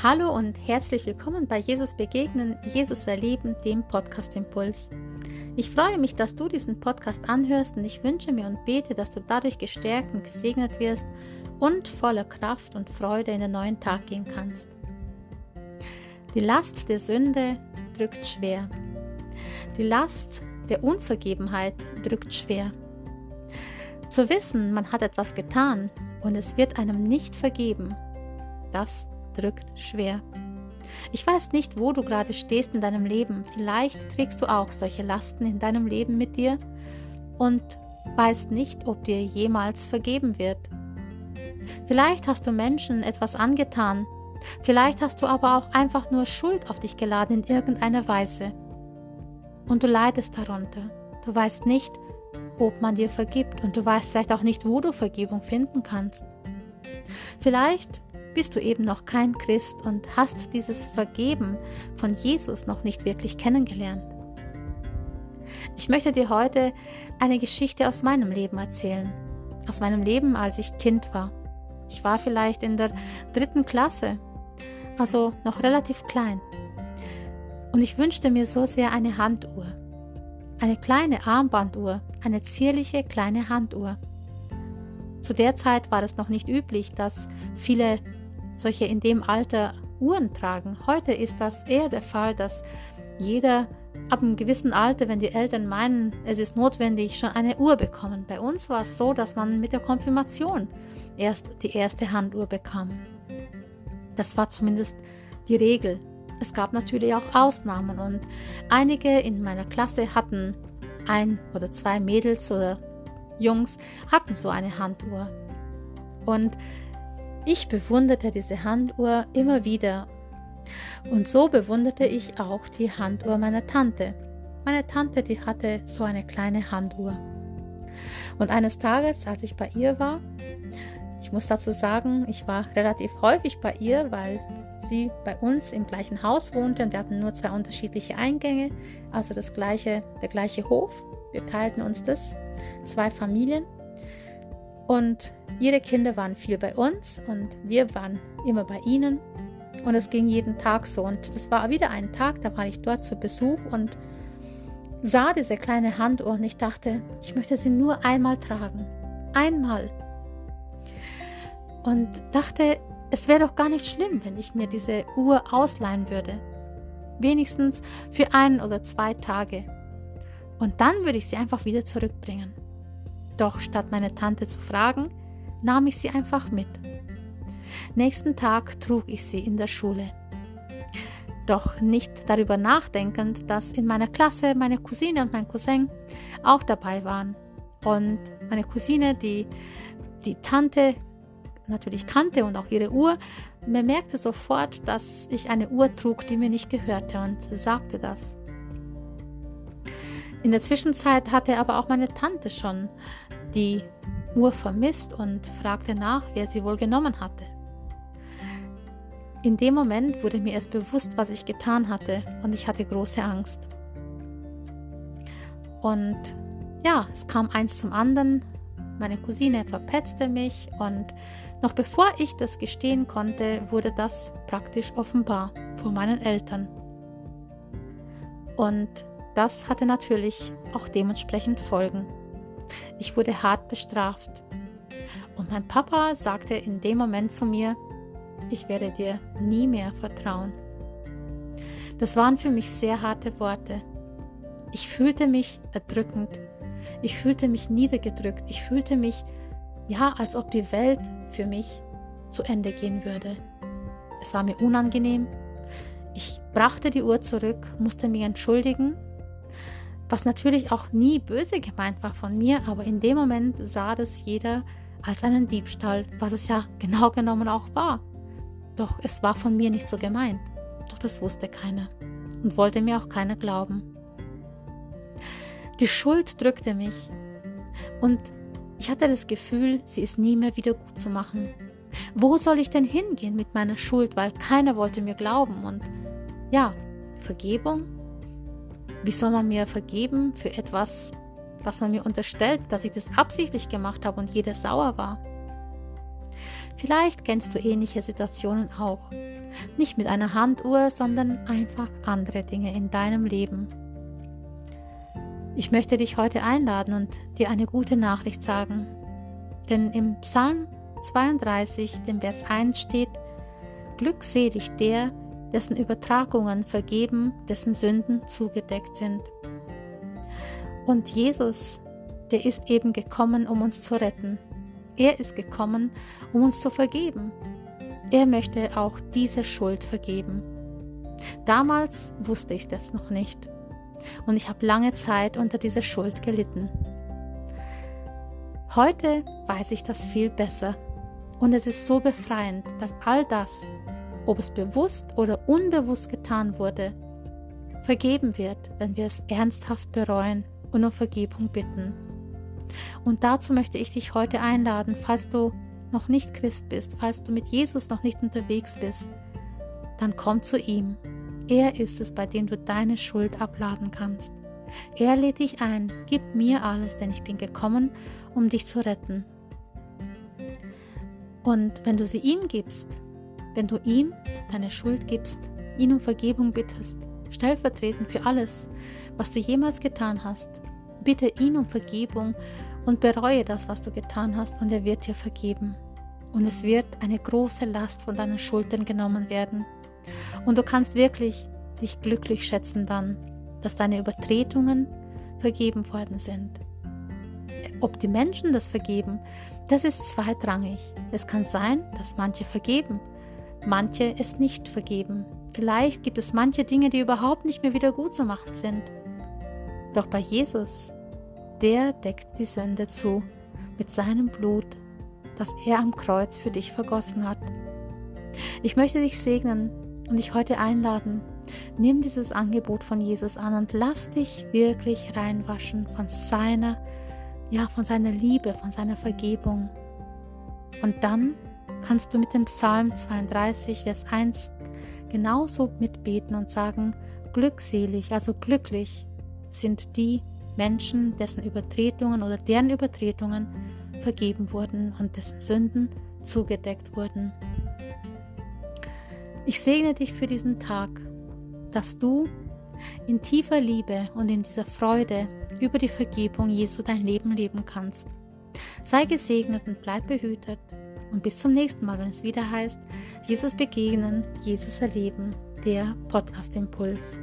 Hallo und herzlich willkommen bei Jesus Begegnen, Jesus Erleben, dem Podcast Impuls. Ich freue mich, dass du diesen Podcast anhörst und ich wünsche mir und bete, dass du dadurch gestärkt und gesegnet wirst und voller Kraft und Freude in den neuen Tag gehen kannst. Die Last der Sünde drückt schwer. Die Last der Unvergebenheit drückt schwer. Zu wissen, man hat etwas getan und es wird einem nicht vergeben, das drückt schwer. Ich weiß nicht, wo du gerade stehst in deinem Leben. Vielleicht trägst du auch solche Lasten in deinem Leben mit dir und weißt nicht, ob dir jemals vergeben wird. Vielleicht hast du Menschen etwas angetan. Vielleicht hast du aber auch einfach nur Schuld auf dich geladen in irgendeiner Weise. Und du leidest darunter. Du weißt nicht, ob man dir vergibt und du weißt vielleicht auch nicht, wo du Vergebung finden kannst. Vielleicht bist du eben noch kein Christ und hast dieses Vergeben von Jesus noch nicht wirklich kennengelernt. Ich möchte dir heute eine Geschichte aus meinem Leben erzählen. Aus meinem Leben, als ich Kind war. Ich war vielleicht in der dritten Klasse, also noch relativ klein. Und ich wünschte mir so sehr eine Handuhr. Eine kleine Armbanduhr, eine zierliche kleine Handuhr. Zu der Zeit war es noch nicht üblich, dass viele solche in dem Alter Uhren tragen. Heute ist das eher der Fall, dass jeder ab einem gewissen Alter, wenn die Eltern meinen, es ist notwendig, schon eine Uhr bekommen. Bei uns war es so, dass man mit der Konfirmation erst die erste Handuhr bekam. Das war zumindest die Regel. Es gab natürlich auch Ausnahmen und einige in meiner Klasse hatten ein oder zwei Mädels oder Jungs hatten so eine Handuhr. Und ich bewunderte diese Handuhr immer wieder. Und so bewunderte ich auch die Handuhr meiner Tante. Meine Tante, die hatte so eine kleine Handuhr. Und eines Tages, als ich bei ihr war, ich muss dazu sagen, ich war relativ häufig bei ihr, weil sie bei uns im gleichen Haus wohnte und wir hatten nur zwei unterschiedliche Eingänge, also das gleiche, der gleiche Hof. Wir teilten uns das, zwei Familien. Und ihre Kinder waren viel bei uns und wir waren immer bei ihnen. Und es ging jeden Tag so. Und das war wieder ein Tag, da war ich dort zu Besuch und sah diese kleine Handuhr und ich dachte, ich möchte sie nur einmal tragen. Einmal. Und dachte, es wäre doch gar nicht schlimm, wenn ich mir diese Uhr ausleihen würde. Wenigstens für ein oder zwei Tage. Und dann würde ich sie einfach wieder zurückbringen. Doch statt meine Tante zu fragen, nahm ich sie einfach mit. Nächsten Tag trug ich sie in der Schule. Doch nicht darüber nachdenkend, dass in meiner Klasse meine Cousine und mein Cousin auch dabei waren. Und meine Cousine, die die Tante natürlich kannte und auch ihre Uhr, bemerkte sofort, dass ich eine Uhr trug, die mir nicht gehörte und sagte das. In der Zwischenzeit hatte aber auch meine Tante schon die Uhr vermisst und fragte nach, wer sie wohl genommen hatte. In dem Moment wurde mir erst bewusst, was ich getan hatte und ich hatte große Angst. Und ja, es kam eins zum anderen. Meine Cousine verpetzte mich und noch bevor ich das gestehen konnte, wurde das praktisch offenbar vor meinen Eltern. Und das hatte natürlich auch dementsprechend Folgen. Ich wurde hart bestraft. Und mein Papa sagte in dem Moment zu mir, ich werde dir nie mehr vertrauen. Das waren für mich sehr harte Worte. Ich fühlte mich erdrückend. Ich fühlte mich niedergedrückt. Ich fühlte mich, ja, als ob die Welt für mich zu Ende gehen würde. Es war mir unangenehm. Ich brachte die Uhr zurück, musste mich entschuldigen was natürlich auch nie böse gemeint war von mir, aber in dem Moment sah das jeder als einen Diebstahl, was es ja genau genommen auch war. Doch es war von mir nicht so gemeint. Doch das wusste keiner und wollte mir auch keiner glauben. Die Schuld drückte mich und ich hatte das Gefühl, sie ist nie mehr wieder gut zu machen. Wo soll ich denn hingehen mit meiner Schuld, weil keiner wollte mir glauben und ja, Vergebung wie soll man mir vergeben für etwas, was man mir unterstellt, dass ich das absichtlich gemacht habe und jeder sauer war? Vielleicht kennst du ähnliche Situationen auch. Nicht mit einer Handuhr, sondern einfach andere Dinge in deinem Leben. Ich möchte dich heute einladen und dir eine gute Nachricht sagen. Denn im Psalm 32, dem Vers 1 steht, Glückselig der, dessen Übertragungen vergeben, dessen Sünden zugedeckt sind. Und Jesus, der ist eben gekommen, um uns zu retten. Er ist gekommen, um uns zu vergeben. Er möchte auch diese Schuld vergeben. Damals wusste ich das noch nicht. Und ich habe lange Zeit unter dieser Schuld gelitten. Heute weiß ich das viel besser. Und es ist so befreiend, dass all das, ob es bewusst oder unbewusst getan wurde, vergeben wird, wenn wir es ernsthaft bereuen und um Vergebung bitten. Und dazu möchte ich dich heute einladen, falls du noch nicht Christ bist, falls du mit Jesus noch nicht unterwegs bist, dann komm zu ihm. Er ist es, bei dem du deine Schuld abladen kannst. Er lädt dich ein, gib mir alles, denn ich bin gekommen, um dich zu retten. Und wenn du sie ihm gibst, wenn du ihm deine Schuld gibst, ihn um Vergebung bittest, stellvertretend für alles, was du jemals getan hast, bitte ihn um Vergebung und bereue das, was du getan hast, und er wird dir vergeben. Und es wird eine große Last von deinen Schultern genommen werden. Und du kannst wirklich dich glücklich schätzen dann, dass deine Übertretungen vergeben worden sind. Ob die Menschen das vergeben, das ist zweitrangig. Es kann sein, dass manche vergeben, manche es nicht vergeben. Vielleicht gibt es manche Dinge, die überhaupt nicht mehr wieder gut zu machen sind. Doch bei Jesus, der deckt die Sünde zu mit seinem Blut, das er am Kreuz für dich vergossen hat. Ich möchte dich segnen und dich heute einladen. Nimm dieses Angebot von Jesus an und lass dich wirklich reinwaschen von seiner, ja, von seiner Liebe, von seiner Vergebung. Und dann kannst du mit dem Psalm 32, Vers 1 genauso mitbeten und sagen, glückselig, also glücklich sind die Menschen, dessen Übertretungen oder deren Übertretungen vergeben wurden und dessen Sünden zugedeckt wurden. Ich segne dich für diesen Tag, dass du in tiefer Liebe und in dieser Freude über die Vergebung Jesu dein Leben leben kannst. Sei gesegnet und bleib behütet. Und bis zum nächsten Mal, wenn es wieder heißt, Jesus begegnen, Jesus erleben, der Podcast Impuls.